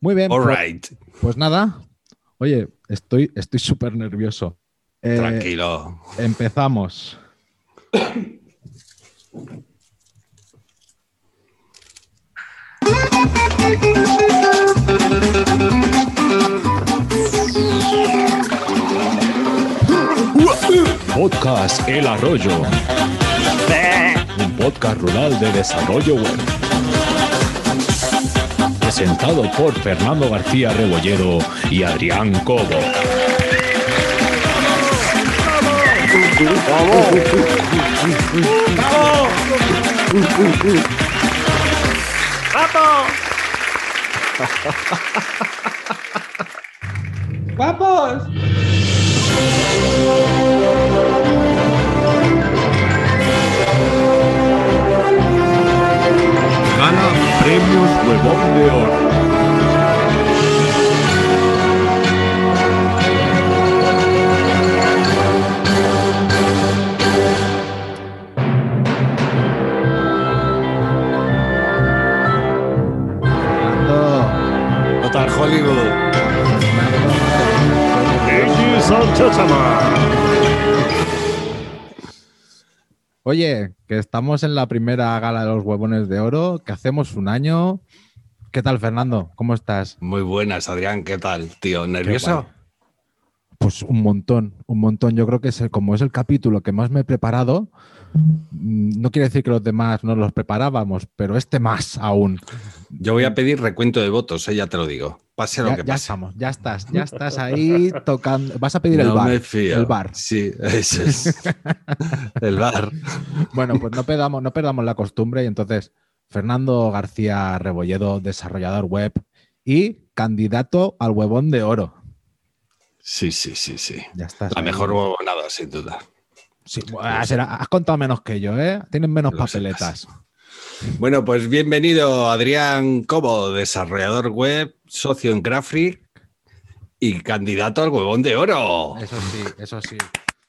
Muy bien. All pues, right. pues nada. Oye, estoy estoy súper nervioso. Eh, Tranquilo. Empezamos. Podcast El Arroyo. Un podcast rural de desarrollo web. Presentado por Fernando García Rebolledo y Adrián Cobo. ¡Vamos! Gana premios Huevón de Oro. Fernando, Total Hollywood. Oye, que estamos en la primera gala de los huevones de oro, que hacemos un año. ¿Qué tal, Fernando? ¿Cómo estás? Muy buenas, Adrián. ¿Qué tal, tío? ¿Nervioso? Pues un montón, un montón. Yo creo que es el- como es el capítulo que más me he preparado, mm, no quiere decir que los demás no los preparábamos, pero este más aún. Yo voy a pedir recuento de votos, eh, ya te lo digo. Pase lo Ya, que ya pase. estamos, ya estás, ya estás ahí tocando. Vas a pedir el bar. me fío. El bar. Sí, eso es. el bar. Bueno, pues no perdamos, no perdamos la costumbre y entonces Fernando García Rebolledo, desarrollador web y candidato al huevón de oro. Sí, sí, sí, sí. Ya estás. La ahí. mejor huevonada, sin duda. Sí, será- has contado menos que yo, ¿eh? Tienes menos Lo papeletas. Bueno, pues bienvenido Adrián Cobo, desarrollador web, socio en Graphic y candidato al huevón de oro. Eso sí, eso sí.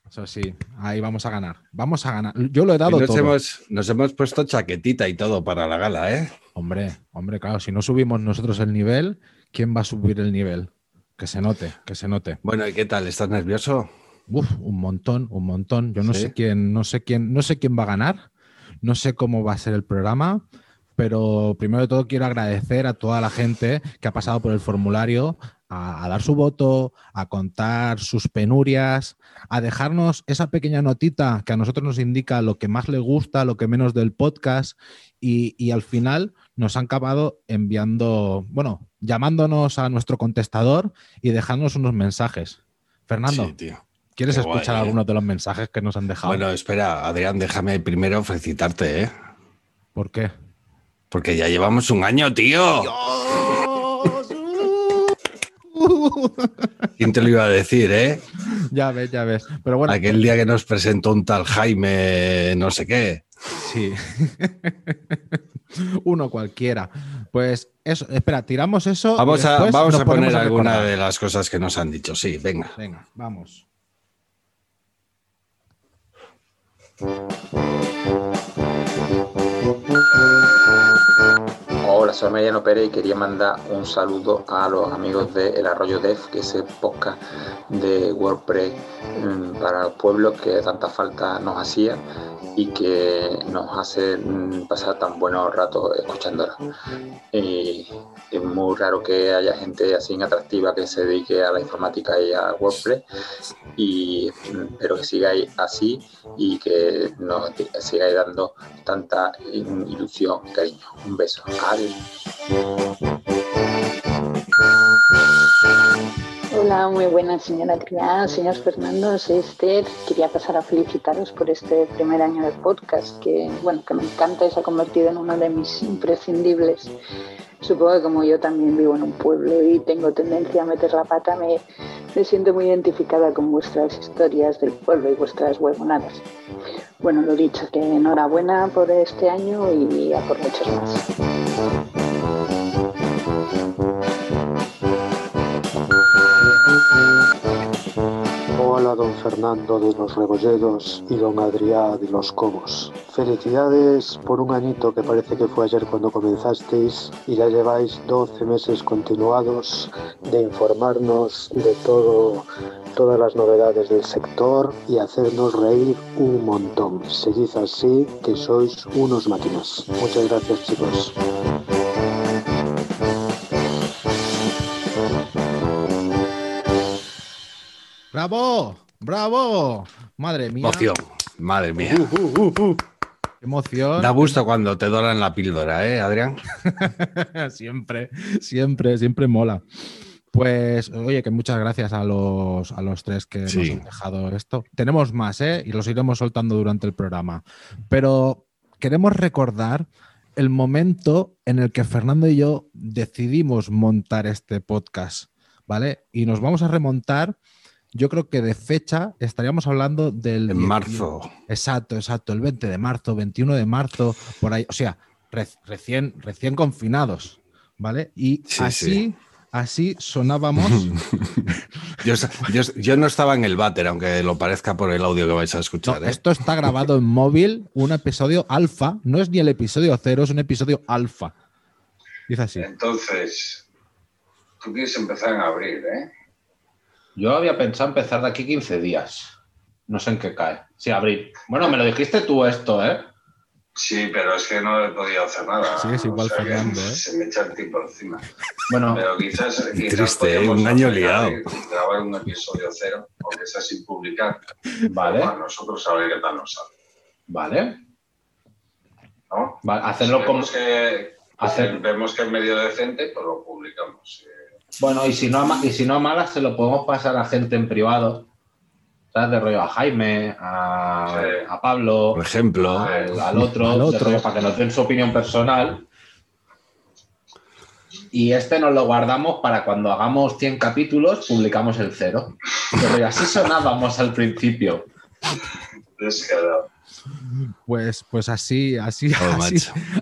Eso sí. Ahí vamos a ganar. Vamos a ganar. Yo lo he dado nos, todo. hemos, nos hemos puesto chaquetita y todo para la gala, ¿eh? Hombre, hombre, claro, si no subimos nosotros el nivel, ¿quién va a subir el nivel? Que se note, que se note. Bueno, ¿y qué tal? ¿Estás nervioso? Uf, un montón, un montón. Yo no ¿Sí? sé quién, no sé quién, no sé quién va a ganar, no sé cómo va a ser el programa, pero primero de todo quiero agradecer a toda la gente que ha pasado por el formulario a, a dar su voto, a contar sus penurias, a dejarnos esa pequeña notita que a nosotros nos indica lo que más le gusta, lo que menos del podcast, y, y al final nos han acabado enviando, bueno, llamándonos a nuestro contestador y dejándonos unos mensajes. Fernando, Sí, tío. ¿Quieres Qué escuchar guay, ¿eh? algunos de los mensajes que nos han dejado? Bueno, espera, Adrián, déjame primero felicitarte, ¿eh? ¿Por qué? Porque ya llevamos un año, tío. ¿Quién te lo iba a decir, eh? ya ves, ya ves. Pero bueno, Aquel día que nos presentó un tal Jaime, no sé qué. sí. Uno cualquiera. Pues eso, espera, tiramos eso. Vamos a, vamos a poner alguna de las cosas que nos han dicho. Sí, venga. Venga, vamos. Hola, soy Mariano Pérez y quería mandar un saludo a los amigos de El Arroyo Dev, que es el podcast de WordPress mm, para los pueblos que tanta falta nos hacía y que nos hace mm, pasar tan buenos ratos escuchándola. Es muy raro que haya gente así atractiva que se dedique a la informática y a WordPress y mm, espero que sigáis así y que nos sigáis dando tanta mm, ilusión y cariño. Un beso. Adiós. Hola, muy buenas señora Triana, señor Fernando, soy Esther. Quería pasar a felicitaros por este primer año de podcast que, bueno, que me encanta y se ha convertido en uno de mis imprescindibles. Supongo que como yo también vivo en un pueblo y tengo tendencia a meter la pata, me, me siento muy identificada con vuestras historias del pueblo y vuestras huevonadas. Bueno, lo dicho, que enhorabuena por este año y a por muchos más. Thank you. Don Fernando de los Rebolledos y don Adrián de los Cobos. Felicidades por un añito que parece que fue ayer cuando comenzasteis y ya lleváis 12 meses continuados de informarnos de todo, todas las novedades del sector y hacernos reír un montón. Seguid así, que sois unos máquinas. Muchas gracias chicos. ¡Bravo! ¡Bravo! Madre mía. Emoción. Madre mía. Qué emoción. Da gusto cuando te doran la píldora, ¿eh, Adrián? siempre, siempre, siempre mola. Pues, oye, que muchas gracias a los, a los tres que Sí. nos han dejado esto. Tenemos más, ¿eh? Y los iremos soltando durante el programa. Pero queremos recordar el momento en el que Fernando y yo decidimos montar este podcast, ¿vale? Y nos vamos a remontar, yo creo que de fecha estaríamos hablando del... En 10 marzo. Exacto, exacto, el 20 de marzo, 21 de marzo, por ahí, o sea, re- recién, recién confinados, ¿vale? Y Sí, así, sí. así sonábamos. Yo, yo- yo no estaba en el váter, aunque lo parezca por el audio que vais a No, escuchar. ¿eh? esto está grabado en móvil, un episodio alfa, no es ni el episodio cero, es un episodio alfa. Dice así. Entonces, tú quieres empezar en abril, ¿eh? Yo había pensado empezar de aquí 15 días. No sé en qué cae. Sí, abril. Bueno, me lo dijiste tú esto, ¿eh? Sí, pero es que no he podido hacer nada. Sí, es igual O sea Fernando, ¿eh? Se me echa el tiempo encima. Bueno, Pero quizás. quizás triste, ¿eh? Un año liado. Grabar un episodio cero, aunque sea sin publicar. vale, Para nosotros a ver qué tal nos sale. vale. ¿no? Vale, hacerlo si como. vemos que, hacer- vemos que es medio decente, pues lo publicamos. Eh, Bueno, y si no y si no a malas, se lo podemos pasar a gente en privado. ¿Sabes? De rollo a Jaime, a, Sí. a Pablo, Por ejemplo, al, al otro, Al otro. rollo para que nos den su opinión personal. Y este nos lo guardamos para cuando hagamos 100 capítulos, publicamos el cero. Rollo, así sonábamos al principio. descarado. Pues, pues así, así, Oh, así,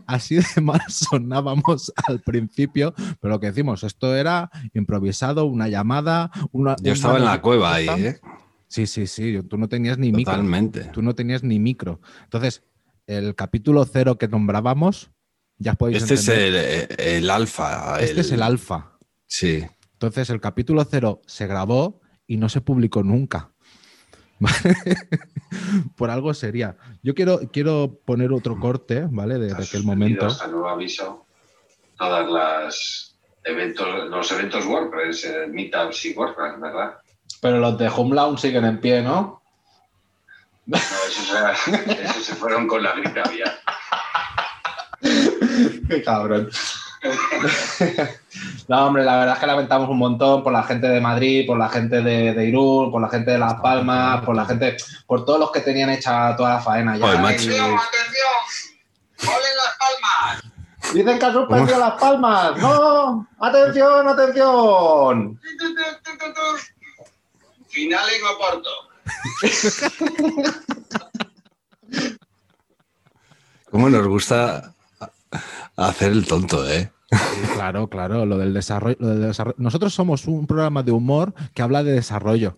así de mal sonábamos al principio, pero lo que decimos, esto era improvisado, una llamada, una. yo una estaba en la cueva ahí, ¿eh? Sí, sí, sí, tú no tenías ni micro. Totalmente. Tú no tenías ni micro. Entonces, el capítulo cero que nombrábamos, ya podéis Este es entender. el, el alfa. Este es el alfa. Sí. Entonces, el capítulo cero se grabó y no se publicó nunca. Por algo sería. Yo quiero, quiero poner otro corte, ¿vale? De, aquel momento. Hasta nuevo aviso. Todas las eventos, los eventos WordPress, eh, Meetups y WordPress, ¿verdad? Pero los de Homeland siguen en pie, ¿no? No, esos, esos se fueron con la gripe aviar. Qué cabrón. No, hombre, la verdad es que lamentamos un montón por la gente de Madrid, por la gente de, de Irún, por la gente de Las Palmas, por la gente, por todos los que tenían hecha toda la faena ya. Y- ¡Atención! ¡Ponen las palmas! Dicen que ha suspendido Las Palmas. ¡No! ¡Atención, atención! Final en Oporto. ¿Cómo nos gusta hacer el tonto, eh? Claro, claro, lo del desarrollo, lo del desarrollo. Nosotros somos un programa de humor que habla de desarrollo.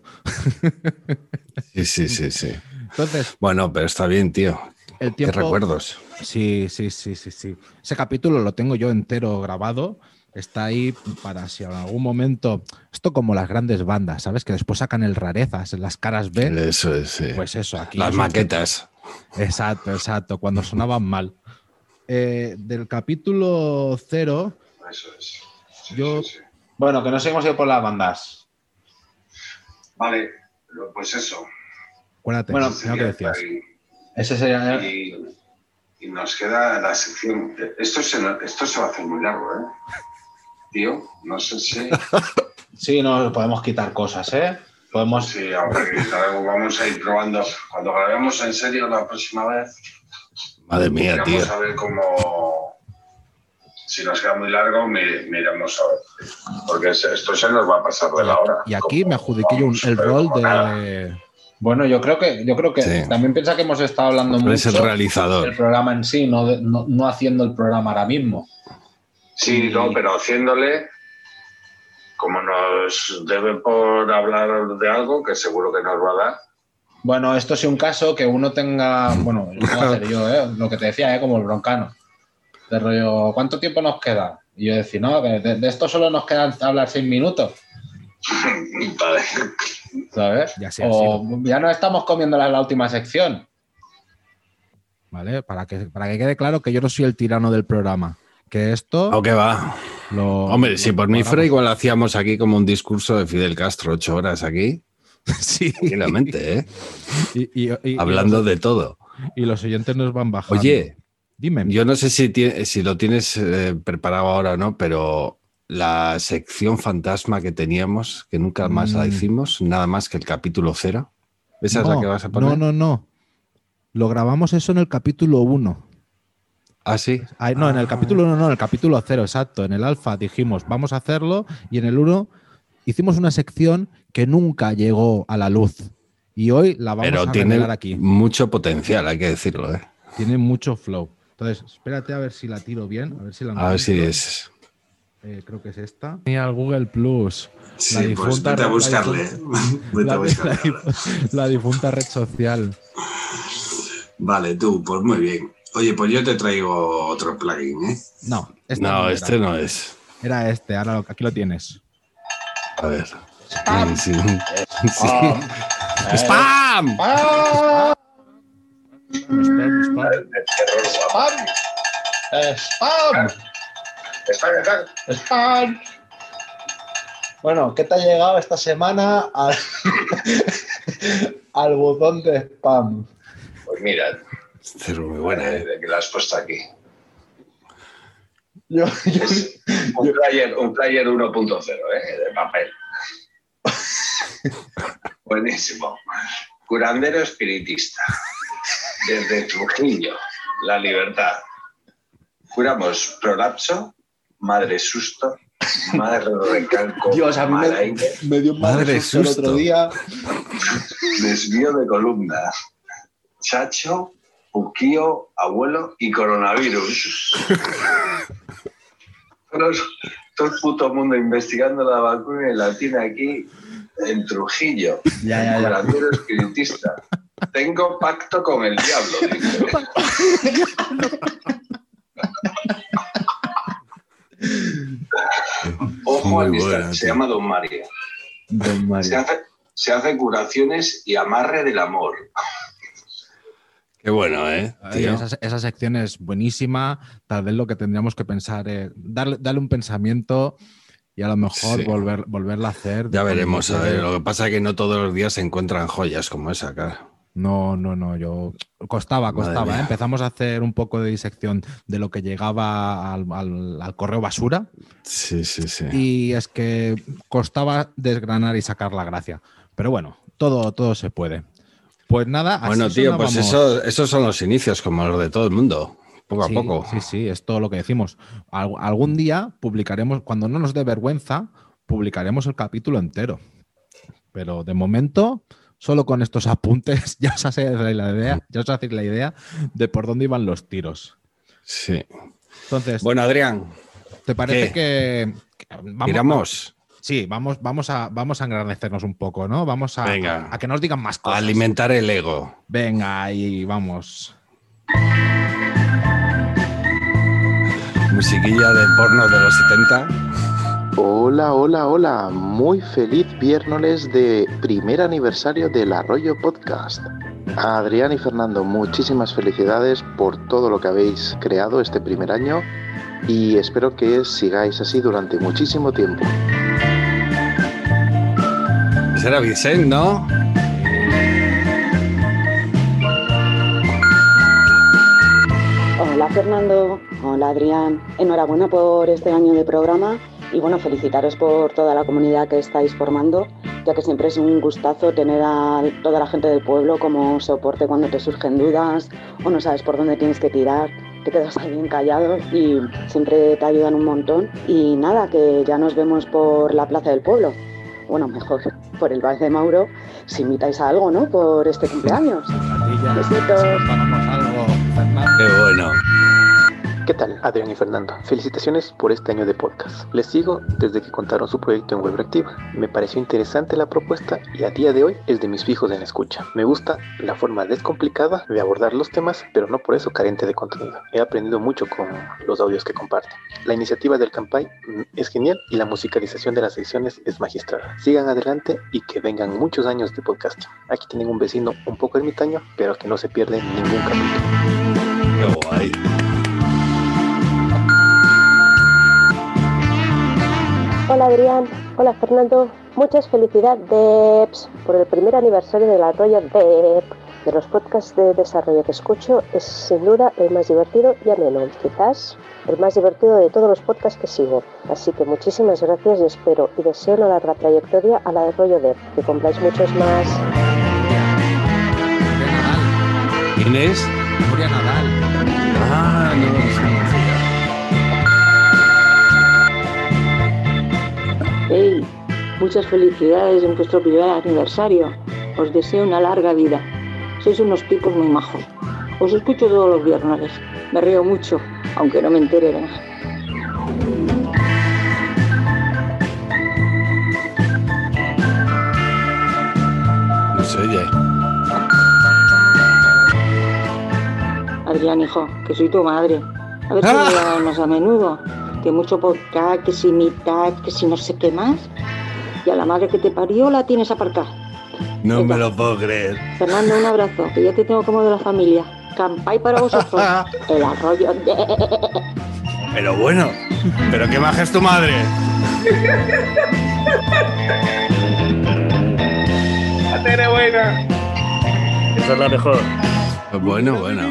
Sí, sí, sí, sí. Entonces, Bueno, pero está bien, tío. el Qué tiempo. recuerdos. Sí, sí, sí, sí, sí. Ese capítulo lo tengo yo entero grabado. Está ahí para si en algún momento. Esto como las grandes bandas, ¿sabes? Que después sacan el rarezas las caras B. Eso es, sí. Pues eso, aquí. Las maquetas. Exacto, exacto. Cuando sonaban mal. Eh, del capítulo cero, Eso es. Sí, Yo- sí, sí. Bueno, que nos hemos ido por las bandas. Vale, pues eso. acuérdate, Bueno, que decías. Y, Ese sería. y- y nos queda la sección. Esto se, esto se va a hacer muy largo, ¿eh? Tío, no sé si. Sí, no podemos quitar cosas, ¿eh? Podemos. Sí, claro, vamos a ir probando. Cuando grabemos en serio la próxima vez, Madre mía, tío. vamos a ver cómo. Si nos queda muy largo, mi- miramos a ver. Porque esto se nos va a pasar de la hora. Y aquí Como- me adjudiqué yo el rol nada. de. Bueno, yo creo que, yo creo que Sí. también piensa que hemos estado hablando Eres el mucho realizador. del programa en sí, no, de- no, no haciendo el programa ahora mismo. Sí, no, pero haciéndole como nos debe por hablar de algo, que seguro que nos va a dar, Bueno, esto es un caso que uno tenga, bueno, lo puedo hacer yo, ¿eh? lo que te decía, ¿eh? como el broncano. De rollo, ¿cuánto tiempo nos queda? Y yo decía, no, de, esto solo nos quedan hablar seis minutos, vale. ¿sabes? Ya sea o ya nos estamos comiendo la, la última sección. ¿Vale? Para que, para que quede claro que yo no soy el tirano del programa. Que esto ¿O qué va? lo. Hombre, si lo- por mí fuera, igual hacíamos aquí como un discurso de Fidel Castro, ocho horas aquí, Sí. tranquilamente, ¿eh? Y, y- y- y Hablando de todo. y los oyentes nos van bajando. Oye, dime. yo no sé si, si lo tienes eh, preparado ahora o no, pero la sección fantasma que teníamos, que nunca más la Mm. hicimos, nada más que el capítulo cero. ¿Esa es la que vas a poner? No, no, no. Lo grabamos eso en el capítulo 1. Ah, sí. Ay, no, en el Ah. capítulo 1, no, en el capítulo 0, exacto. En el alfa dijimos, vamos a hacerlo, y en el 1 hicimos una sección que nunca llegó a la luz. Y hoy la vamos Pero a tiene revelar aquí. mucho potencial, hay que decirlo, ¿eh? Tiene mucho flow. Entonces, espérate a ver si la tiro bien, a ver si la A ver si es. Eh, creo que es esta. Tenía el Google Plus. Sí, La pues vete a buscarle. La, a buscarle. la la difunta red social. Vale, tú, pues muy bien. Oye, pues yo te traigo otro plugin, ¿eh? No, esta No, este no es. Era este, ahora lo- aquí lo tienes. A ver. Spam. Sí, sí. Eh, ¡Spam! Spam, spam. ¡Spam! ¡Spam! Acá. ¡Spam! Bueno, ¿qué te ha llegado esta semana al, al botón de spam? Pues mira, Esta es muy buena, ¿eh? de que la has puesto aquí. Yo, yo- un player, un player 1.0, ¿eh? De papel. Buenísimo. Curandero espiritista. Desde Trujillo, la libertad. Curamos prolapso, madre susto, madre recalco, Dios, a mí me, dio un Madre madre susto el otro día. desvío de columna, chacho, puquío, abuelo y coronavirus. todo, todo el puto mundo investigando la vacuna y la tiene aquí en Trujillo. Ya, ya, espiritista. Tengo pacto con el diablo. dice. Ojo al buena, se llama Don Mario. Don Se Mario. hace, se hace curaciones y amarre del amor. Qué bueno, ¿eh? Tío? esa, esa sección es buenísima. Tal vez lo que tendríamos que pensar es darle, darle un pensamiento y a lo mejor Sí. volver, volverla a hacer. Ya veremos, a ver. Lo que pasa es que no todos los días se encuentran joyas como esa, cara. No, no, no, yo costaba, costaba. ¿eh? Empezamos a hacer un poco de disección de lo que llegaba al, al- al correo basura Sí, sí, sí. y es que costaba desgranar y sacar la gracia. Pero bueno, todo, todo se puede. Pues nada, así Bueno, tío, pues eso, esos son los inicios, como los de todo el mundo. Poco a poco. Sí, sí, es todo lo que decimos. Al- algún día publicaremos, cuando no nos dé vergüenza, publicaremos el capítulo entero. Pero de momento, solo con estos apuntes, ya os hacéis la idea, ya os hacéis la idea de por dónde iban los tiros. Sí. Entonces, Bueno, Adrián, ¿te parece que, que vamos, tiramos Sí, vamos, vamos a, vamos a engrandecernos un poco, ¿no? Vamos a, Venga. a que nos digan más a cosas. alimentar el ego. Venga, ahí vamos. Musiquilla de porno de los 70. Hola, hola, hola. Muy feliz viernes de primer aniversario del Arroyo Podcast. A Adrián y Fernando, muchísimas felicidades por todo lo que habéis creado este primer año y espero que sigáis así durante muchísimo tiempo. Ese era Vicente, ¿no? Hola Fernando, hola Adrián, enhorabuena por este año de programa y bueno, felicitaros por toda la comunidad que estáis formando, ya que siempre es un gustazo tener a toda la gente del pueblo como soporte cuando te surgen dudas o no sabes por dónde tienes que tirar, te quedas ahí bien callado y siempre te ayudan un montón. Y nada, que ya nos vemos por la plaza del pueblo, bueno, mejor por el Valle de Mauro, si invitáis a algo, ¿no? Por este cumpleaños. Besitos. Qué bueno. ¿Qué tal, Adrián y Fernando? Felicitaciones por este año de podcast. Les sigo desde que contaron su proyecto en Web Reactiva. Me pareció interesante la propuesta y a día de hoy es de mis fijos en escucha. Me gusta la forma descomplicada de abordar los temas, pero no por eso carente de contenido. He aprendido mucho con los audios que comparten. La iniciativa del Campai mm, es genial y la musicalización de las secciones es magistral. Sigan adelante y que vengan muchos años de podcast. Aquí tienen un vecino un poco ermitaño, pero que no se pierde ningún capítulo. Hola Adrián, hola Fernando, muchas felicidades por el primer aniversario del arroyo de, de los podcasts de desarrollo que escucho. Es sin duda el más divertido y ameno, quizás el más divertido de todos los podcasts que sigo. Así que muchísimas gracias y espero y deseo una larga trayectoria a la de Rollo Dev, que cumpláis muchos más. ¿Quién es? Nadal. Ah, no, Hey, muchas felicidades en vuestro primer aniversario. Os deseo una larga vida. Sois unos tipos muy majos. Os escucho todos los viernes. Me río mucho, aunque no me entere de nada. No se oye. Adrián, hijo, que soy tu madre. A ver si ¡Ah! me más a menudo. Que mucho podcast, que si mitad, que si no sé qué más. Y a la madre que te parió la tienes aparcada. No me lo puedo creer. Fernando, un abrazo, que ya te tengo como de la familia. Campay para vosotros. El arroyo de... Pero bueno, pero qué maja es tu madre. Buena. Esa es la mejor. Bueno, bueno.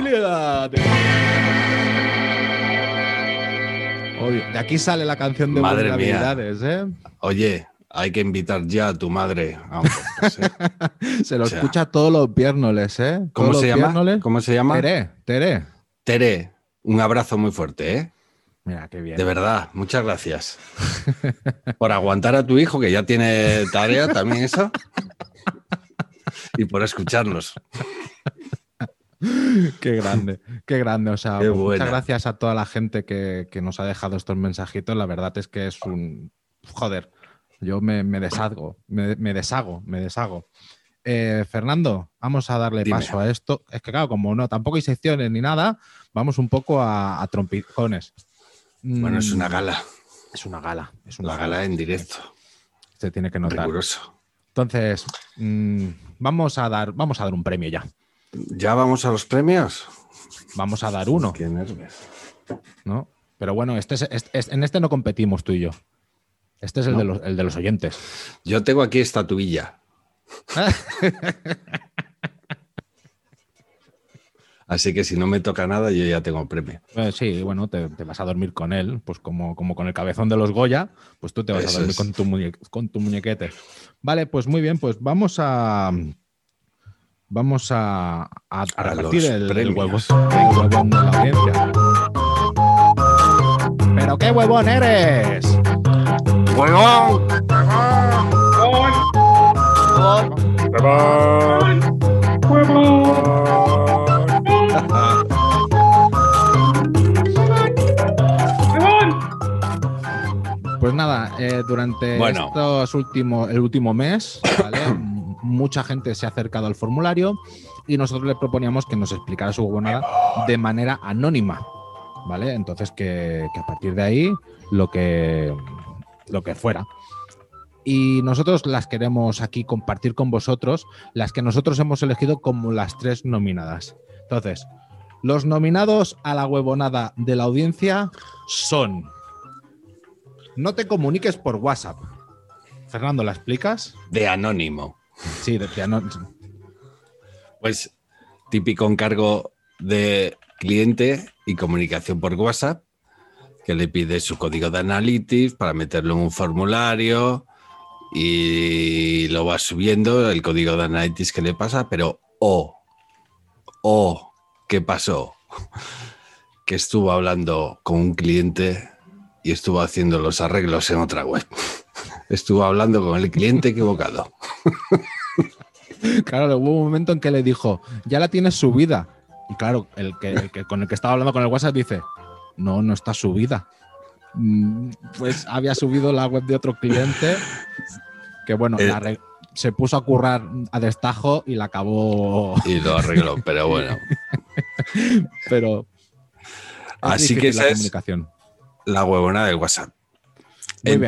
Obvio. De aquí sale la canción de Madre mía. vulnerabilidades, ¿eh? Oye, hay que invitar ya a tu madre a un podcast, ¿eh? Se lo O sea, escucha todos los viernoles, ¿eh? ¿Cómo se llama? ¿Cómo se llama? Tere, Tere. Tere, un abrazo muy fuerte, ¿eh? Mira, qué bien. De verdad, muchas gracias. Por aguantar a tu hijo, que ya tiene tarea también eso. Y por escucharnos. Qué grande, qué grande. O sea, pues muchas gracias a toda la gente que, que nos ha dejado estos mensajitos. La verdad es que es un. Joder, yo me, me deshago, me, me deshago, me deshago. Eh, Fernando, vamos a darle Dime. paso a esto. Es que, claro, como no, tampoco hay secciones ni nada, vamos un poco a, a trompicones. Bueno, es Mm, una gala. Es una gala. Es una La gala en directo. Se tiene que notar. Riguroso. Entonces, mm, vamos, a dar, vamos a dar un premio ya. ¿Ya vamos a los premios? Vamos a dar uno. Qué nervios. ¿no? Pero bueno, este es, en este no competimos tú y yo. Este es el, No. de, los, el de los oyentes. Yo tengo aquí estatuilla. Así que si no me toca nada, yo ya tengo premio. Eh, sí, bueno, te, te vas a dormir con él, pues como, como con el cabezón de los Goya, pues tú te vas Eso a dormir con, tu con tu muñequete. Vale, pues muy bien, pues vamos a. Vamos a, a, a A repartir los el, el premios. huevo, el huevón de la audiencia. ¡Pero qué huevón eres! ¡Huevón! Pues nada, eh, durante Bueno. estos últimos, el último mes, ¿vale? Mucha gente se ha acercado al formulario y nosotros le proponíamos que nos explicara su huevonada de manera anónima, ¿vale? Entonces que, que a partir de ahí lo que, lo que fuera. Y nosotros las queremos aquí compartir con vosotros, las que nosotros hemos elegido como las tres nominadas. Entonces, los nominados a la huevonada de la audiencia son no te comuniques por WhatsApp. Fernando, ¿la explicas? De anónimo. Sí, de, de ano- Pues típico encargo de cliente y comunicación por WhatsApp, que le pide su código de Analytics para meterlo en un formulario y lo va subiendo el código de Analytics que le pasa, pero oh, oh, ¿qué pasó? Que estuvo hablando con un cliente y estuvo haciendo los arreglos en otra web. Estuvo hablando con el cliente equivocado. Claro, hubo un momento en que le dijo, ya la tienes subida. Y claro, el que, el que con el que estaba hablando con el WhatsApp dice, no, no está subida. Mm, Pues había subido la web de otro cliente que, bueno, Eh. la se puso a currar a destajo y la acabó. Y lo arregló, pero bueno. Pero. Así que esa la es la huevona del WhatsApp. Muy bien.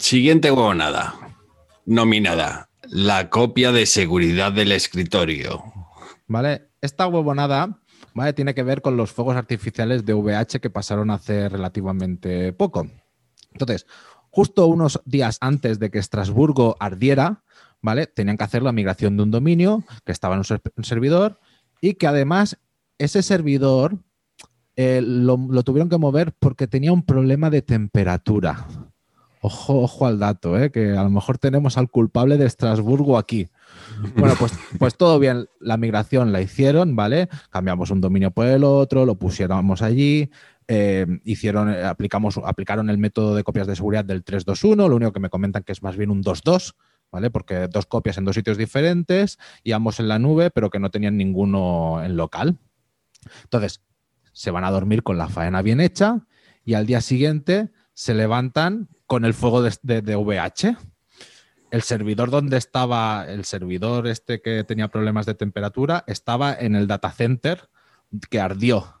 Siguiente huevonada. Nominada. La copia de seguridad del escritorio. ¿Vale? Esta huevonada ¿vale? tiene que ver con los fuegos artificiales de VH que pasaron hace relativamente poco. Entonces, justo unos días antes de que Estrasburgo ardiera, ¿vale? Tenían que hacer la migración de un dominio que estaba en un, ser- un servidor y que además ese servidor eh, lo tuvieron que mover porque tenía un problema de temperatura. Ojo, ojo al dato, ¿eh? que a lo mejor tenemos al culpable de Estrasburgo aquí. Bueno, pues, pues todo bien, la migración la hicieron, ¿vale? Cambiamos un dominio por el otro, lo pusiéramos allí, eh, hicieron, eh, aplicamos, aplicaron el método de copias de seguridad del 321, lo único que me comentan que es más bien un 2.2, ¿vale? Porque dos copias en dos sitios diferentes y ambos en la nube, pero que no tenían ninguno en local. Entonces, se van a dormir con la faena bien hecha y al día siguiente se levantan con el fuego de, de- de VH. El servidor donde estaba, el servidor este que tenía problemas de temperatura, estaba en el data center que ardió.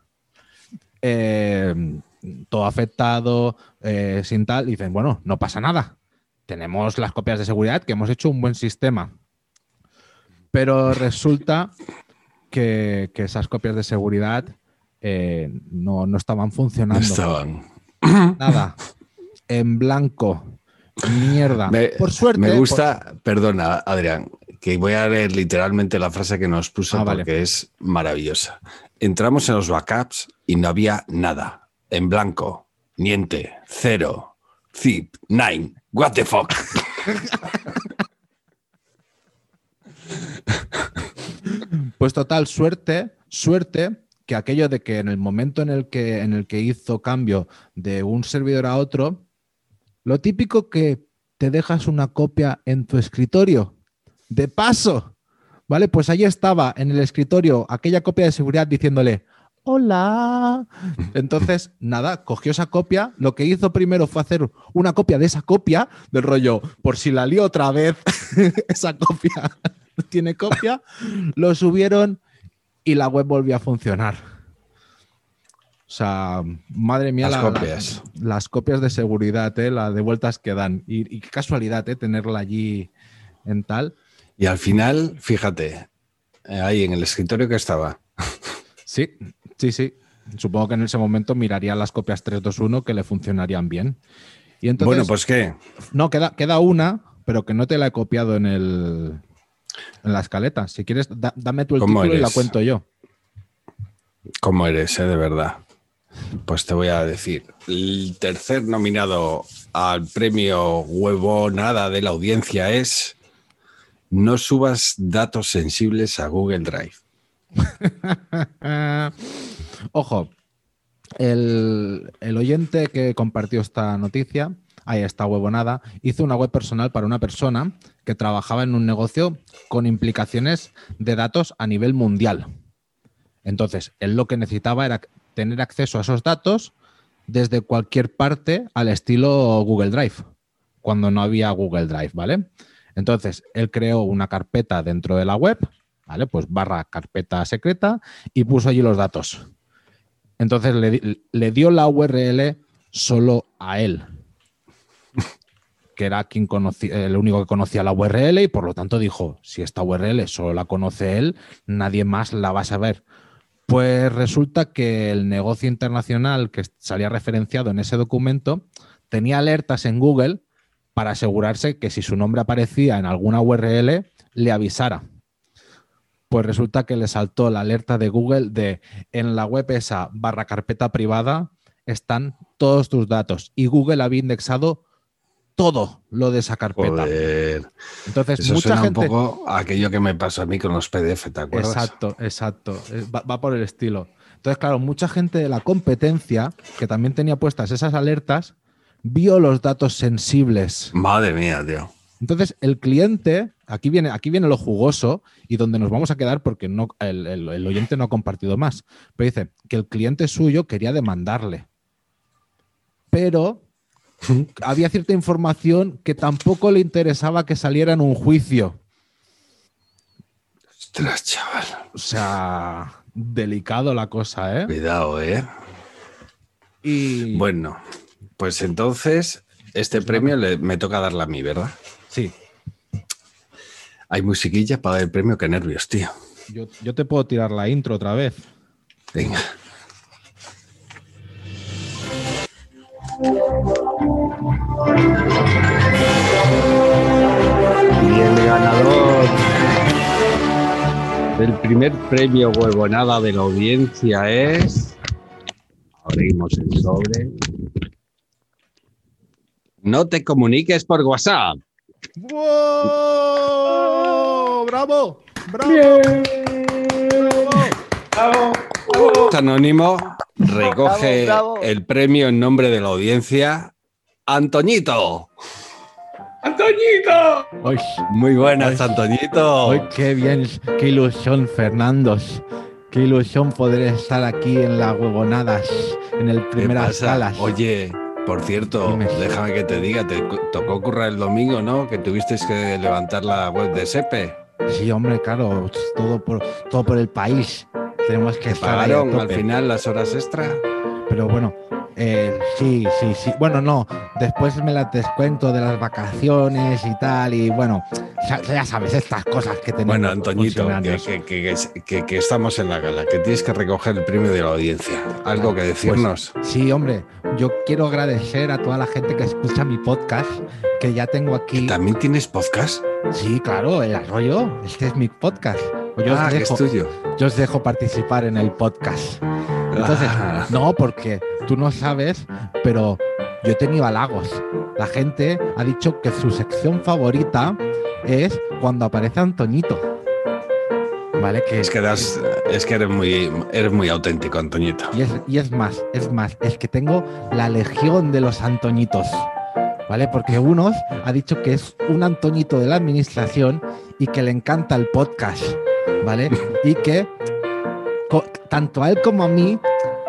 Eh, todo afectado, eh, sin tal. Y dicen, bueno, no pasa nada. Tenemos las copias de seguridad que hemos hecho un buen sistema. Pero resulta que, que esas copias de seguridad eh, no, no estaban funcionando. Estaban. Nada. En blanco. Mierda. Me, por suerte. me gusta, perdona, Adrián, que voy a leer literalmente la frase que nos puso Ah, vale. porque es maravillosa. Entramos en los backups y no había nada. En blanco, niente, cero, zip, nine, what the fuck. Pues total, suerte, suerte que aquello de que en el momento en el que, en el que hizo cambio de un servidor a otro, lo típico que te dejas una copia en tu escritorio. De paso, ¿vale? Pues ahí estaba en el escritorio aquella copia de seguridad diciéndole, hola. Entonces, nada, cogió esa copia. Lo que hizo primero fue hacer una copia de esa copia, del rollo, por si la lío otra vez, esa copia tiene copia. Lo subieron y la web volvió a funcionar. O sea, madre mía, Las la- copias. la- las copias de seguridad, ¿eh? las de vueltas que dan. Y, y qué casualidad, ¿eh? tenerla allí en tal. Y al final, fíjate, eh, ahí en el escritorio que estaba. Sí, sí, sí. Supongo que en ese momento miraría las copias 321 que le funcionarían bien. Y entonces, bueno, pues qué. No, queda, queda una, pero que no te la he copiado en el en la escaleta. Si quieres, da- dame tú el ¿Cómo título y la cuento yo. ¿Cómo eres, eh, de verdad? Pues te voy a decir, el tercer nominado al premio Huevo Nada de la audiencia es No subas datos sensibles a Google Drive. Ojo, el, el oyente que compartió esta noticia, ahí está huevonada, hizo una web personal para una persona que trabajaba en un negocio con implicaciones de datos a nivel mundial. Entonces, él lo que necesitaba era tener acceso a esos datos desde cualquier parte al estilo Google Drive, cuando no había Google Drive, ¿vale? Entonces, él creó una carpeta dentro de la web, ¿vale? Pues barra carpeta secreta y puso allí los datos. Entonces le, di- le dio la URL solo a él, que era quien conocía, el único que conocía la URL y por lo tanto dijo, si esta URL solo la conoce él, nadie más la va a saber. Pues resulta que el negocio internacional que salía referenciado en ese documento tenía alertas en Google para asegurarse que si su nombre aparecía en alguna URL, le avisara. Pues resulta que le saltó la alerta de Google de en la web esa barra carpeta privada están todos tus datos y Google había indexado todo lo de esa carpeta. Joder. Entonces, Eso mucha suena gente... un poco a aquello que me pasó a mí con los PDF, ¿te acuerdas? Exacto, exacto. Eh, Va, va por el estilo. Entonces, claro, mucha gente de la competencia, que también tenía puestas esas alertas, vio los datos sensibles. Madre mía, tío. Entonces, el cliente aquí viene, aquí viene lo jugoso y donde nos vamos a quedar porque no, el, el- el oyente no ha compartido más. Pero dice que el cliente suyo quería demandarle. Pero había cierta información que tampoco le interesaba que saliera en un juicio. Ostras, chaval. O sea, delicado la cosa, ¿eh? Cuidado, ¿eh? Y Bueno, pues entonces este premio le- me toca darle a mí, ¿verdad? sí, Hay musiquilla para dar el premio, qué nervios, tío. yo, yo te puedo tirar la intro otra vez. Venga. Primer premio huevonada de la audiencia es. Abrimos el sobre. No te comuniques por WhatsApp. ¡Wow! ¡Bravo! ¡Bravo! Anónimo recoge Bravo, bravo. el premio en nombre de la audiencia. Antoñito. ¡Antoñito! ¡Ay! Muy buenas, Antoñito. ¡Ay, qué bien! ¡Qué ilusión, Fernandos! ¡Qué ilusión poder estar aquí en las huevonadas, en el ¿Qué primeras salas! Oye, por cierto, Dime. déjame que te diga, te tocó currar el domingo, ¿no? Que tuviste que levantar la web de SEPE. Sí, hombre, claro, todo por, todo por el país. Tenemos que ¿Te estar ahí pagaron al tope. final las horas extra? Pero bueno, eh, sí, sí, sí. Bueno, no, después me las descuento de las vacaciones y tal. Y bueno, ya, ya sabes, estas cosas que tenemos. Bueno, Antoñito, que, que- que- que- que estamos en la gala, que tienes que recoger el premio de la audiencia. ¿Algo que decirnos? Sí, hombre, yo quiero agradecer a toda la gente que escucha mi podcast, que ya tengo aquí. ¿También tienes podcast? Sí, claro, el arroyo. Este es mi podcast. Yo os ah, que dejo- es tuyo. yo os dejo participar en el podcast. Entonces, no, porque tú no sabes, pero yo he tenido halagos. La gente ha dicho que su sección favorita es cuando aparece Antoñito. ¿Vale? Que, Es que, das- es que eres, muy, eres muy auténtico, Antoñito. y, es, y es más, es más, es que tengo la legión de los Antoñitos. ¿Vale? Porque unos ha dicho que es un Antoñito de la administración y que le encanta el podcast. ¿Vale? Y que tanto a él como a mí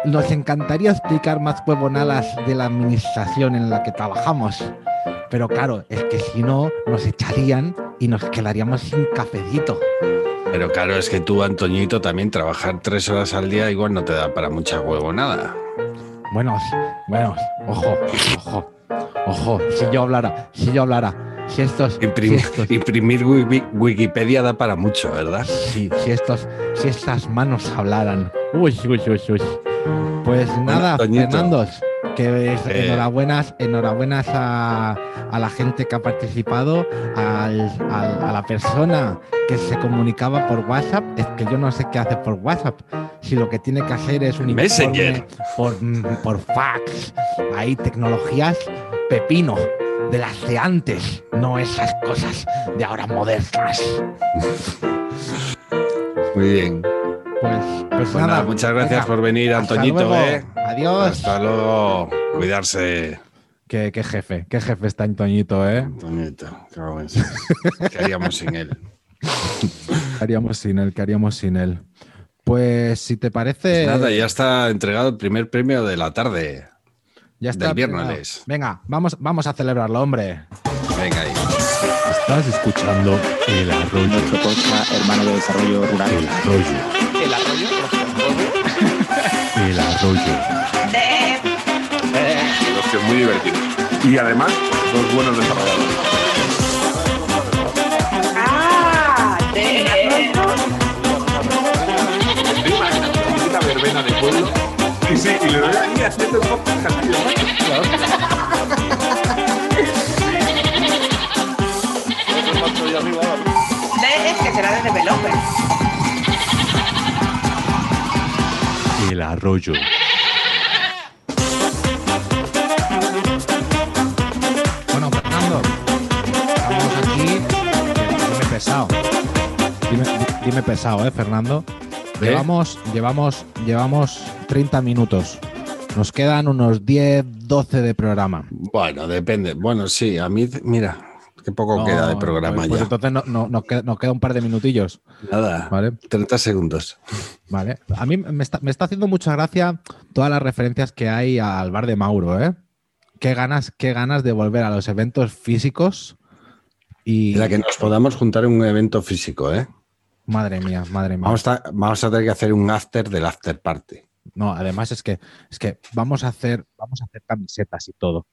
nos encantaría explicar más huevonadas de la administración en la que trabajamos. Pero claro, es que si no, nos echarían y nos quedaríamos sin cafecito. Pero claro, es que tú, Antoñito, también trabajar tres horas al día igual no te da para mucha huevo nada. Bueno, bueno, ojo, ojo, ojo, si yo hablara, si yo hablara, si estos, si Imprimir, estos, imprimir Wiki- Wikipedia da para mucho, ¿verdad? si, si estos, si estas manos hablaran. Uy, uy, uy, uy. Pues nada, Toñito. Fernandos, que es- Eh. enhorabuenas, enhorabuenas a, a la gente que ha participado, al- al- a la persona que se comunicaba por WhatsApp. Es que yo no sé qué hace por WhatsApp. Si lo que tiene que hacer es un Messenger. por, por fax, hay tecnologías pepino de las de antes, no esas cosas de ahora modernas. Muy bien. Pues, pues Pues nada, nada, muchas gracias venga, por venir, Antoñito. ¿eh? Adiós. Hasta luego. Cuidarse. Qué, qué jefe, qué jefe está Antoñito, ¿eh? Antoñito. qué. ¿Qué haríamos sin él? ¿Qué haríamos sin él? ¿Qué haríamos sin él? Pues si te parece. Nada, ya está entregado el primer premio de la tarde. Ya está del viernes. Venga, vamos, vamos a celebrarlo, hombre. Venga ahí. Estás escuchando El Arroyo. Nuestro podcast hermano de desarrollo rural. El Arroyo. ¿El arroyo? El Arroyo. Es muy divertido. Y además, dos buenos desarrolladores. Una bonita verbena de pueblo. Y sí, y le doy ahí haciendo el podcast castillo. Es que será de developer. El Arroyo. Bueno, Fernando, estamos aquí. Dime pesado. Dime, di- dime pesado, ¿eh, Fernando? ¿Eh? Llevamos, llevamos, llevamos 30 minutos. Nos quedan unos 10, 12 de programa. Bueno, depende. Bueno, sí, a mí, mira, Qué poco No, queda de programa pues, pues ya. entonces no- no- nos, queda, nos queda un par de minutillos. Nada, Vale. 30 segundos. Vale. A mí me está, me está haciendo mucha gracia todas las referencias que hay al bar de Mauro, ¿eh? Qué ganas, qué ganas de volver a los eventos físicos y. La que nos podamos juntar en un evento físico, ¿eh? Madre mía, madre mía. Vamos a, vamos a tener que hacer un after del after party. No, además es que es que vamos a hacer, vamos a hacer camisetas y todo.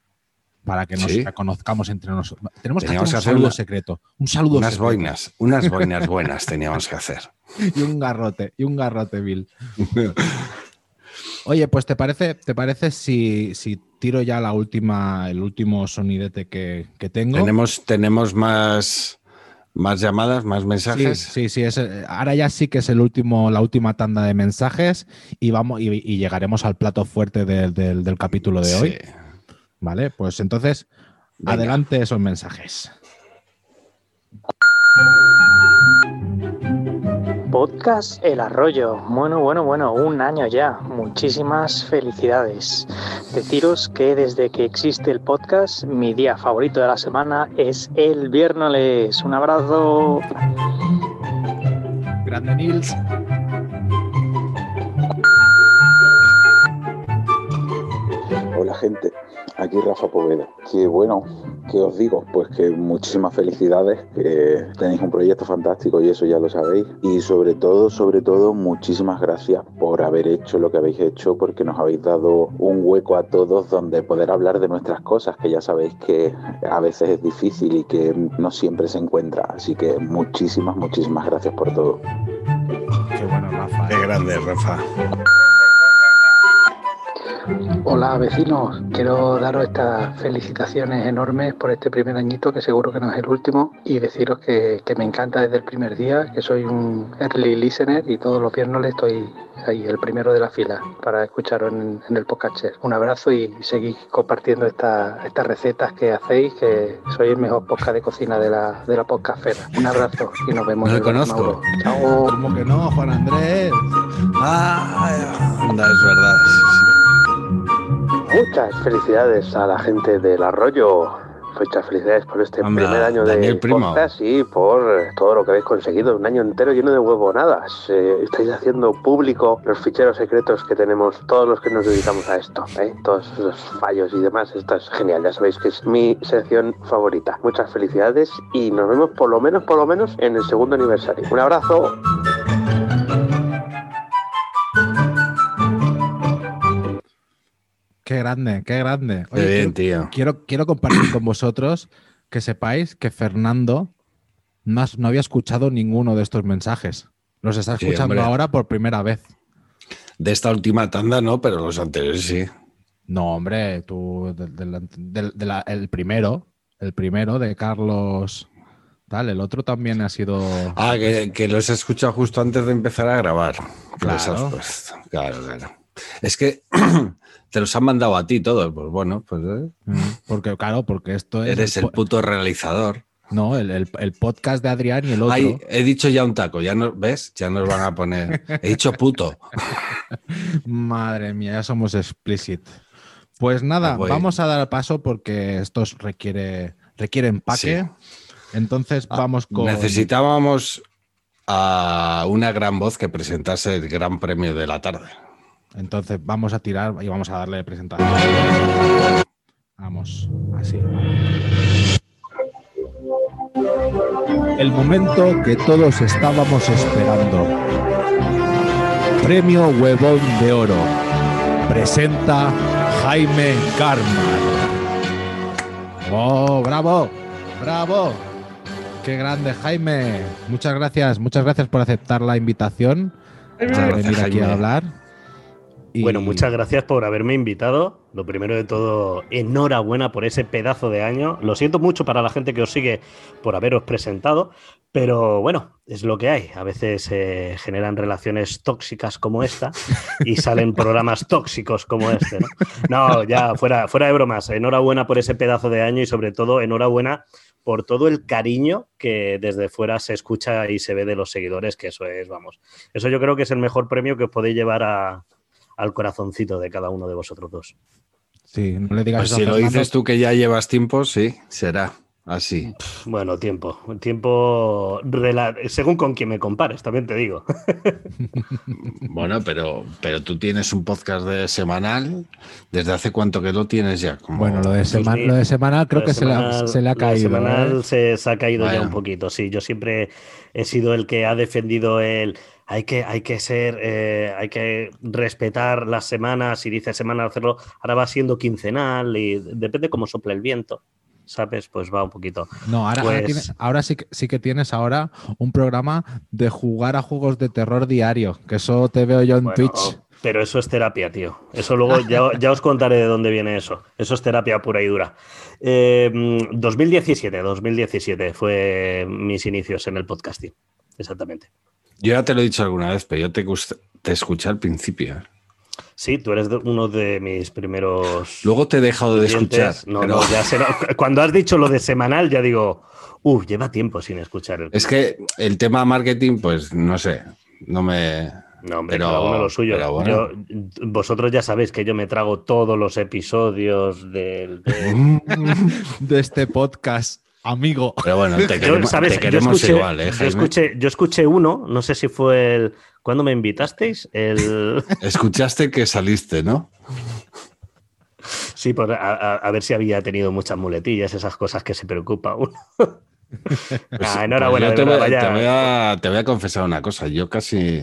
Para que nos Sí. reconozcamos entre nosotros. Tenemos que hacer un saludo una- secreto. Un saludo Unas secreto. boinas, unas boinas buenas teníamos que hacer. y un garrote, y un garrote, Bill. Oye, pues ¿te parece, te parece si, si tiro ya la última, el último sonidete que, que tengo? Tenemos, tenemos más, más llamadas, más mensajes. sí, sí, es, ahora ya sí que es el último, la última tanda de mensajes y vamos y, y llegaremos al plato fuerte del- del- del capítulo de hoy. Sí. Vale, pues entonces, Venga. adelante esos mensajes. Podcast El Arroyo. Bueno, bueno, bueno, un año ya. Muchísimas felicidades. Deciros que desde que existe el podcast, mi día favorito de la semana es el viernes. Un abrazo. Grande Nils. Gente, aquí Rafa Poveda. Que bueno, que os digo, pues que muchísimas felicidades, que tenéis un proyecto fantástico y eso ya lo sabéis. Y sobre todo, sobre todo, muchísimas gracias por haber hecho lo que habéis hecho, porque nos habéis dado un hueco a todos donde poder hablar de nuestras cosas, que ya sabéis que a veces es difícil y que no siempre se encuentra. Así que muchísimas, muchísimas gracias por todo. Qué bueno, Rafa. Qué grande, Rafa. Hola vecinos, quiero daros estas felicitaciones enormes por este primer añito, que seguro que no es el último, y deciros que, que me encanta desde el primer día, que soy un early listener y todos los viernes estoy ahí, el primero de la fila, para escucharos en, en el podcast. Un abrazo y seguid compartiendo esta- estas recetas que hacéis, que sois el mejor podcast de cocina de la, de la podcastfera. Un abrazo y nos vemos. No en el conozco. Chao. ¿Cómo que no, Juan Andrés? Ah, anda, es verdad. sí, sí. Muchas felicidades a la gente del Arroyo. Muchas felicidades por este Anda, primer año Daniel de Primo. podcast y por todo lo que habéis conseguido. Un año entero lleno de huevonadas. Eh, estáis haciendo público los ficheros secretos que tenemos todos los que nos dedicamos a esto. ¿eh? Todos esos fallos y demás. Esto es genial. Ya sabéis que es mi sección favorita. Muchas felicidades y nos vemos por lo menos, por lo menos en el segundo aniversario. Un abrazo. Qué grande, qué grande. Qué bien, quiero, tío. Quiero, quiero compartir con vosotros que sepáis que Fernando no, había escuchado ninguno de estos mensajes. Los está escuchando ahora por primera vez. De esta última tanda no, pero los anteriores sí. No, hombre, tú, de la- el primero, el primero de Carlos, tal, el otro también ha sido... Ah, que, que los he escuchado justo antes de empezar a grabar. Claro. has. Claro, claro. Es que te los han mandado a ti todos. Pues bueno, pues eh, Porque, claro, porque esto es... eres el puto realizador. No, el, el- el podcast de Adrián y el otro. Ay, he dicho ya un taco, ya no, ¿ves? Ya nos van a poner. He dicho puto. Madre mía, ya somos explicit. Pues nada, vamos a dar paso porque esto es- requiere, requiere empaque. Entonces vamos con. Ah, Necesitábamos a una gran voz que presentase el gran premio de la tarde. Entonces vamos a tirar y vamos a darle presentación. Vamos, así. El momento que todos estábamos esperando. Premio Huevón de Oro. Presenta Jaime Carman. ¡Oh, bravo! ¡Bravo! ¡Qué grande, Jaime! Muchas gracias, muchas gracias por aceptar la invitación. A venir aquí a hablar. Y- Bueno, muchas gracias por haberme invitado. Lo primero de todo, enhorabuena por ese pedazo de año. Lo siento mucho para la gente que os sigue por haberos presentado, pero bueno, es lo que hay. A veces se generan relaciones tóxicas como esta y salen programas tóxicos como este. ¿no? No, ya fuera, fuera de bromas. Enhorabuena por ese pedazo de año y sobre todo enhorabuena por todo el cariño que desde fuera se escucha y se ve de los seguidores, que eso es, vamos, eso yo creo que es el mejor premio que os podéis llevar a, al corazoncito de cada uno de vosotros dos. Sí, no le digas Pues eso si lo Fernando. dices tú que ya llevas tiempo, sí, será. Así. Bueno, tiempo. Tiempo según con quien me compares, también te digo. Bueno, pero, pero tú tienes un podcast de semanal. ¿Desde hace cuánto que lo tienes ya? Como- Bueno, lo de, sema- sí. lo de semanal creo Lo que se, le ha, semanal- se le ha lo de caído. semanal ¿eh? se, se ha caído ya un poquito, sí. Yo siempre he sido el que ha defendido el. Hay que, hay que ser, eh, hay que respetar las semanas. Si dice semanal hacerlo, ahora va siendo quincenal y depende cómo sopla el viento, ¿sabes? Pues va un poquito. No, ahora, ahora Pues- tienes- ahora sí, que, sí que tienes ahora un programa de jugar a juegos de terror diario, que eso te veo yo en Bueno, Twitch. Pero eso es terapia, tío. Eso luego ya, ya os contaré de dónde viene eso. Eso es terapia pura y dura. Eh, mm, 2017, 2017 fue mis inicios en el podcasting. Exactamente. Yo ya te lo he dicho alguna vez, pero yo te, te escuché al principio. ¿eh? Sí, tú eres de- uno de mis primeros. Luego te he dejado de escuchar. No, pero- no, ya será- Cuando has dicho lo de semanal, ya digo, uff, lleva tiempo sin escuchar el. Es que el tema marketing, pues no sé, no me. No, hombre, pero, cada uno lo suyo. pero bueno. Yo- vosotros ya sabéis que yo me trago todos los episodios del. de- de este podcast, amigo. Pero bueno, te Yo, queremos, ¿sabes? te Yo escuché- igual, ¿eh, yo escuché, yo escuché uno, no sé si fue el. ¿Cuándo me invitasteis? El. Escuchaste que saliste, ¿no? Sí, por, a, ver si había tenido muchas muletillas, esas cosas que se preocupa uno. Pues- Ah, enhorabuena, pues de te, voy, vaya- te voy a, te voy a confesar una cosa. Yo casi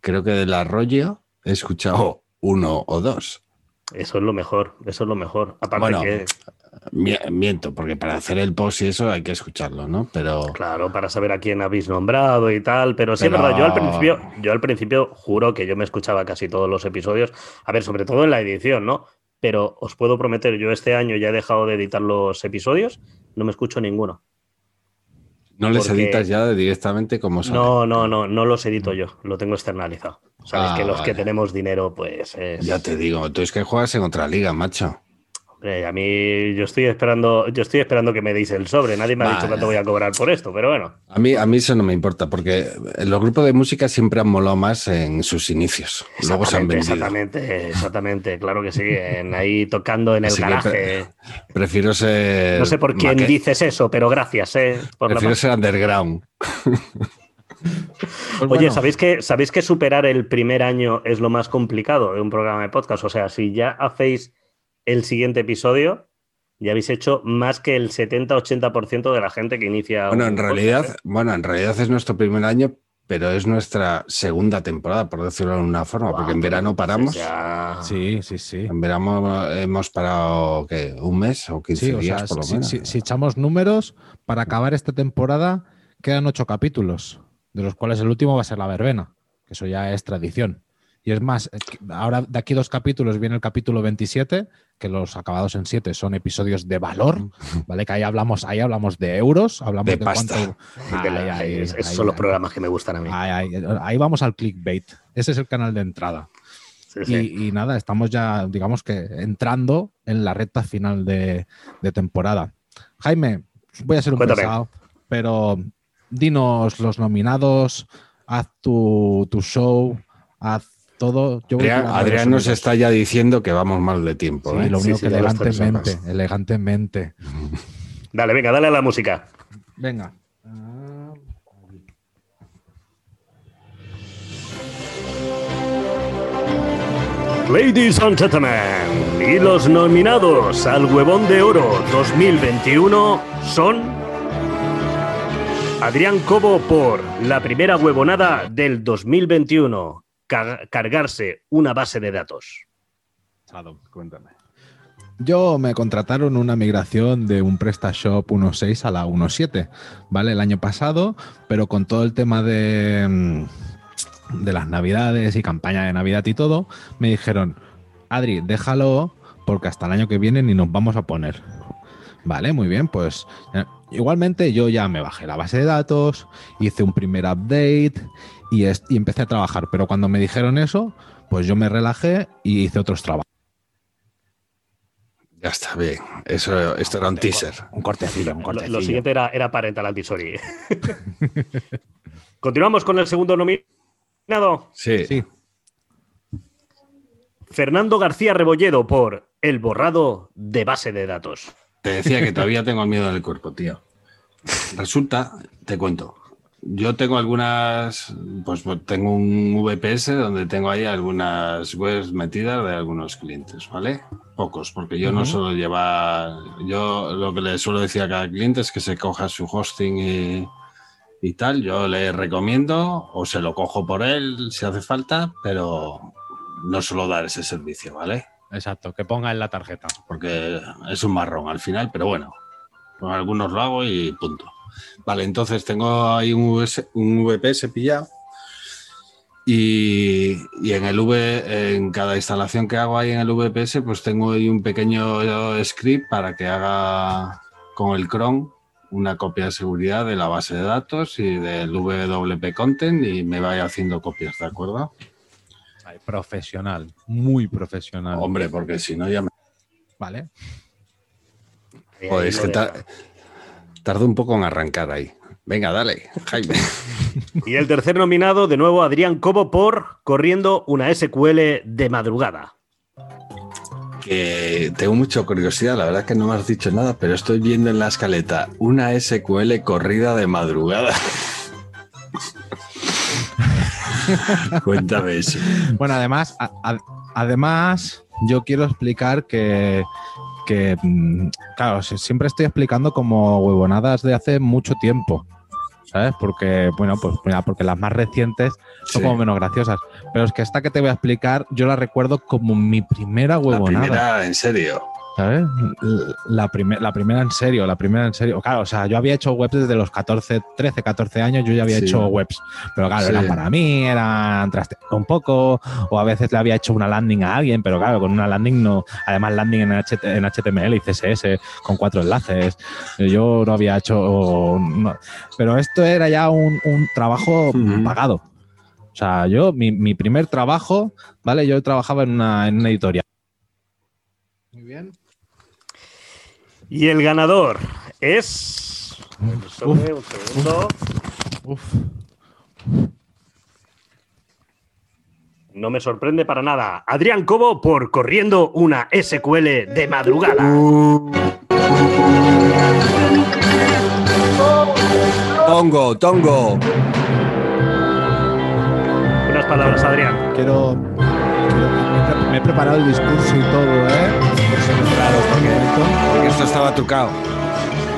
creo que del arroyo he escuchado uno o dos. Eso es lo mejor, eso es lo mejor. Aparte Bueno, que, Miento, porque para hacer el post y eso hay que escucharlo, ¿no? Pero claro, para saber a quién habéis nombrado y tal, pero sí es Pero- verdad, yo al principio, yo al principio juro que yo me escuchaba casi todos los episodios, a ver, sobre todo en la edición, ¿no? Pero os puedo prometer, yo este año ya he dejado de editar los episodios, no me escucho ninguno. no les porque- editas ya directamente como sale. No, no, no, no los edito yo, lo tengo externalizado. Sabes Ah, que los que tenemos dinero, pues es- Ya te digo, tú es que juegas en otra liga, macho. Hombre, a mí yo estoy esperando, yo estoy esperando que me deis el sobre. Nadie me ha dicho Vale. cuánto voy a cobrar por esto, pero bueno. A mí, a mí eso no me importa, porque los grupos de música siempre han molado más en sus inicios. Luego se han vendido. exactamente, exactamente, claro que sí. En ahí tocando en el Así garaje. pre- prefiero ser. No sé por quién dices eso, pero gracias, eh. por Prefiero ser underground. Pues Oye, bueno, ¿sabéis que, ¿sabéis que superar el primer año es lo más complicado de un programa de podcast? O sea, si ya hacéis el siguiente episodio, ya habéis hecho más que el 70-80% de la gente que inicia. Bueno, en podcast, realidad, ¿eh? bueno, en realidad es nuestro primer año, pero es nuestra segunda temporada, por decirlo de una forma, porque en verano paramos. Ya- sí, sí, sí. En verano hemos parado, ¿qué? ¿Un mes o 15 Sí, o días sea, por lo si, menos? si- si echamos números, para acabar esta temporada quedan ocho capítulos, de los cuales el último va a ser la verbena, que eso ya es tradición. Y es más, eh, ahora de aquí dos capítulos viene el capítulo 27, que los acabados en 7 son episodios de valor, ¿vale? Que ahí hablamos, ahí hablamos de euros, hablamos De de, pasta. cuánto. De Ahí, la- ahí, es- esos ahí, son los programas que me gustan a mí. Ahí vamos al clickbait. Ese es el canal de entrada. Sí, sí. Y, y nada, estamos ya, digamos que entrando en la recta final de, de temporada. Jaime, voy a ser un Cuéntame. pesado, pero dinos los nominados, haz tu, tu show, haz todo. Yo voy Adrián, nos está ya diciendo que vamos mal de tiempo. Sí, ¿eh? lo único sí, que elegantemente, elegantemente. Dale, venga, dale a la música. Venga. Ladies and gentlemen, y los nominados al Huevón de Oro 2021 son Adrián Cobo por la primera huevonada del 2021, car- cargarse una base de datos. cuéntame. Yo me contrataron una migración de un PrestaShop 1.6 a la 1.7, ¿vale? El año pasado, pero con todo el tema de, mm, de las navidades y campaña de Navidad y todo, me dijeron, Adri, déjalo porque hasta el año que viene ni nos vamos a poner. Vale, muy bien, pues eh, igualmente yo ya me bajé la base de datos, hice un primer update y, es- y empecé a trabajar, pero cuando me dijeron eso, pues yo me relajé y hice otros trabajos. Ya está bien. Eso, esto era un teaser. Un cortecillo, un Lo, cortecillo. lo siguiente era, era Parental Advisory. Continuamos con el segundo nominado. Sí. Sí. Fernando García Rebolledo por El borrado de base de datos. te decía que todavía tengo el miedo en el cuerpo, tío. Resulta, te cuento, yo tengo algunas, pues tengo un VPS donde tengo ahí algunas webs metidas de algunos clientes, ¿vale? Pocos, porque yo no suelo llevar, yo lo que le suelo decir a cada cliente es que se coja su hosting y, y tal, yo le recomiendo o se lo cojo por él si hace falta, pero no suelo dar ese servicio, ¿vale? Exacto, que ponga en la tarjeta. porque es un marrón al final, pero bueno, con algunos lo hago y punto. Vale, entonces tengo ahí un, VS un VPS pillado y, y en el V, en cada instalación que hago ahí en el VPS, pues tengo ahí un pequeño script para que haga con el Chrome una copia de seguridad de la base de datos y del WP Content y me vaya haciendo copias, ¿de acuerdo? Ay, profesional, muy profesional. Hombre, porque si no ya me... Vale. Joder, es que ta- tardó un poco en arrancar ahí. Venga, dale, Jaime. Y el tercer nominado, de nuevo, Adrián Cobo por Corriendo una SQL de madrugada. Que tengo mucha curiosidad, la verdad que no me has dicho nada, pero estoy viendo en la escaleta una SQL corrida de madrugada. Cuéntame eso. Bueno, además, a- a- además, yo quiero explicar que, que, mm, claro, si- siempre estoy explicando como huevonadas de hace mucho tiempo. ¿Sabes? Porque, bueno, pues mira, porque las más recientes son Sí. como menos graciosas. Pero es que esta que te voy a explicar, yo la recuerdo como mi primera La huevonada. primera, en serio. ¿Sabes? La, primer- la primera en serio, la primera en serio. Claro, o sea, yo había hecho webs desde los 14, 13, 14 años, yo ya había Sí. hecho webs. Pero claro, Sí. eran para mí, eran un poco, o a veces le había hecho una landing a alguien, pero claro, con una landing no. Además, landing en, HT en HTML y CSS con cuatro enlaces. Yo no había hecho. no. Pero esto era ya un, un trabajo pagado. O sea, yo, mi, mi primer trabajo, ¿vale? Yo trabajaba en una, en una editorial. Muy bien. Y el ganador es. Un segundo. No me sorprende para nada. Adrián Cobo por corriendo una SQL de madrugada. Tongo, tongo. Unas palabras, Adrián. Quiero. quiero- me, he me he preparado el discurso y todo, ¿eh? Documentos. Porque esto estaba trucado.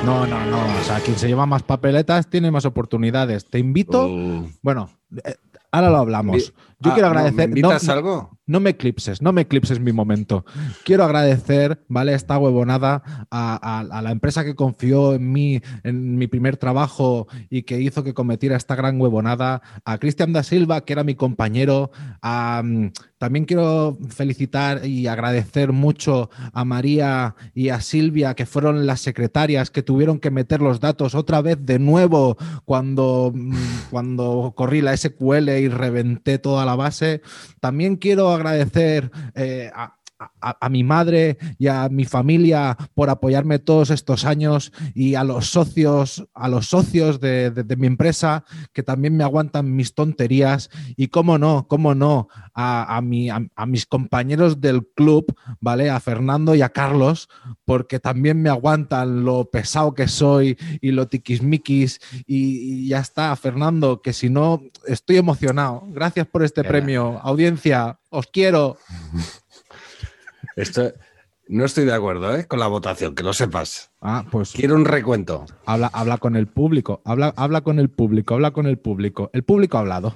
No, no, no. O sea, quien se lleva más papeletas tiene más oportunidades. Te invito. Oh. Bueno, eh, ahora lo hablamos. Yo Ah, quiero no, ¿me agradecer. invitas algo? No me eclipses, no me eclipses mi momento. Quiero agradecer, ¿vale? Esta huevonada a, a- a la empresa que confió en mí, en mi primer trabajo y que hizo que cometiera esta gran huevonada. A Cristian da Silva, que era mi compañero. A, mm, también quiero felicitar y agradecer mucho a María y a Silvia, que fueron las secretarias que tuvieron que meter los datos otra vez de nuevo cuando, mm, cuando corrí la SQL y reventé toda la base. También quiero agradecer eh, a, a- a mi madre y a mi familia por apoyarme todos estos años y a los socios, a los socios de, de- de mi empresa que también me aguantan mis tonterías y cómo no, cómo no, a, a mi- a- mis compañeros del club, ¿vale? A Fernando y a Carlos, porque también me aguantan lo pesado que soy y lo tiquismiquis y, y ya está, Fernando, que si no, estoy emocionado. Gracias por este premio, audiencia, os quiero. Esto, no estoy de acuerdo ¿eh? con la votación, que lo sepas. Ah, pues Quiero un recuento. habla, habla con el público, habla, habla con el público, habla con el público. El público ha hablado.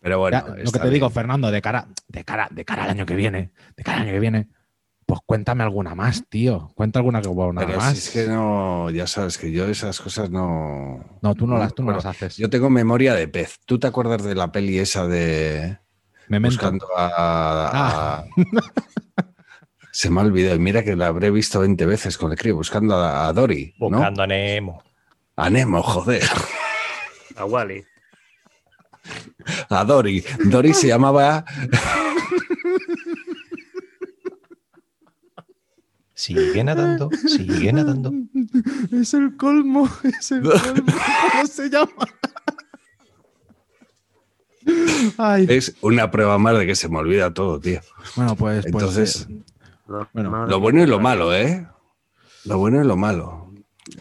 Pero bueno, Ya, lo que te digo, bien. Fernando, de cara, de cara, de cara al año que viene, de cara al año que viene, pues cuéntame alguna más, tío. Cuenta alguna que nada Pero más. si es que no, ya sabes que yo esas cosas no. No, tú no las- tú no Bueno, las haces. Yo tengo memoria de pez. ¿Tú te acuerdas de la peli esa de. Memento. Buscando a. Ah. a- Se me ha olvidado. y Mira que la habré visto 20 veces con el crío, buscando a, a Dory. ¿no? Buscando a Nemo. A Nemo, joder. A Wally. A Dory. Dory se llamaba. Sigue nadando, sigue nadando. Es el colmo, es el colmo. ¿Cómo se llama? Ay. Es una prueba más de que se me olvida todo, tío. Bueno, pues. pues, Lo bueno y lo malo, ¿eh? Lo bueno y lo malo.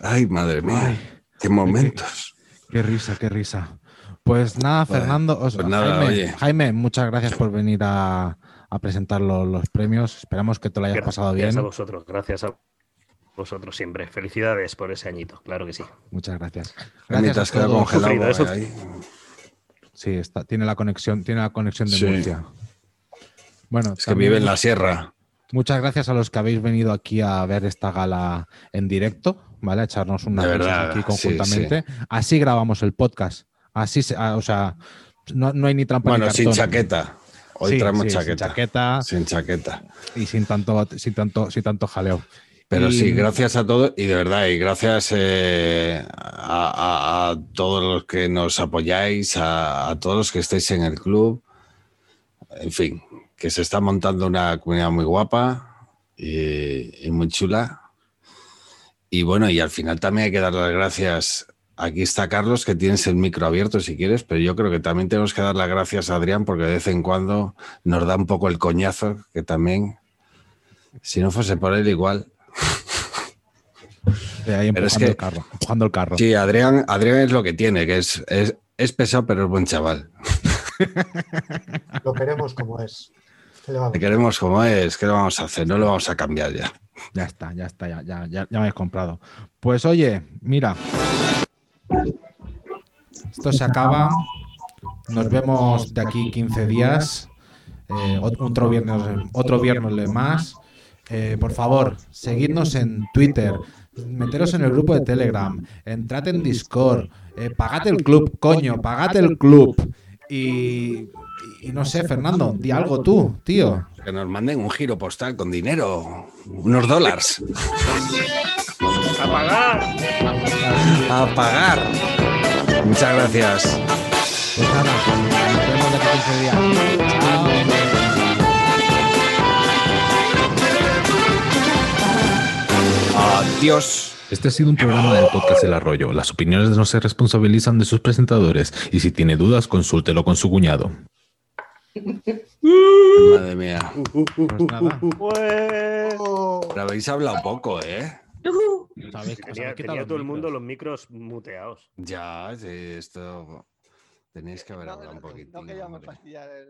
Ay, madre mía. qué momentos. Qué risa, qué risa. Pues nada, Fernando. pues nada, Jaime, oye. Jaime, muchas gracias por venir a, a presentar los, los premios. Esperamos que te lo hayas pasado bien. Gracias a vosotros, gracias a vosotros siempre. Felicidades por ese añito, claro que sí. Muchas gracias. Gracias te has quedado congelado Sufrido, eso- ahí. Sí, está, tiene la conexión, tiene la conexión de Sí. Murcia. Bueno, Es que vive en la sierra. Muchas gracias a los que habéis venido aquí a ver esta gala en directo, ¿vale? A echarnos risas verdad, aquí sí, conjuntamente. Así grabamos el podcast. Así, se- ah, o sea, no, no hay ni trampa Bueno, ni sin cartón. chaqueta. Hoy Sí, traemos sí, sin chaqueta. chaqueta. Sin chaqueta. y sin tanto, sin tanto, sin tanto jaleo. Pero Y- sí, gracias a todos y de verdad, y gracias eh, a, a- a todos los que nos apoyáis, a, a todos los que estáis en el club. En fin, que se está montando una comunidad muy guapa y, y muy chula. Y bueno, y al final también hay que dar las gracias. Aquí está Carlos, que tienes el micro abierto si quieres, pero yo creo que también tenemos que dar las gracias a Adrián porque de vez en cuando nos da un poco el coñazo, que también, si no fuese por él, igual. de ahí Pero es que- el carro, empujando el carro. Sí, Adrián, Adrián es lo que tiene, que es, es, es pesado, pero es buen chaval. Lo queremos como es. ¿Qué le vamos a Le queremos como es, ¿qué le vamos a hacer? No lo vamos a cambiar ya. Ya está, ya está, ya, ya, ya, ya me habéis comprado. Pues oye, mira. Esto se acaba. Nos vemos de aquí 15 días. Eh, ot- otro viernes, otro viernes más. Eh, por favor, seguidnos en Twitter. Meteros en el grupo de Telegram. Entrad en Discord. Eh, pagad el club, coño, pagad el club. Y, y no sé, Fernando, di algo tú, tío. Que nos manden un giro postal con dinero, unos dólares. ¡A pagar! A pagar. Muchas gracias. Pues nada, nos vemos de aquí 15 días. Chao. Adiós. Este ha sido un programa del podcast El Arroyo. Las opiniones no se responsabilizan de sus presentadores y si tiene dudas, consúltelo con su cuñado. Madre mía. Pues nada. Pero habéis hablado poco, ¿eh? Tenía, tenía todo el mundo los micros muteados. Ya, sí, esto. Tenéis que haber hablado un poquito. No queríamos fastidiar el-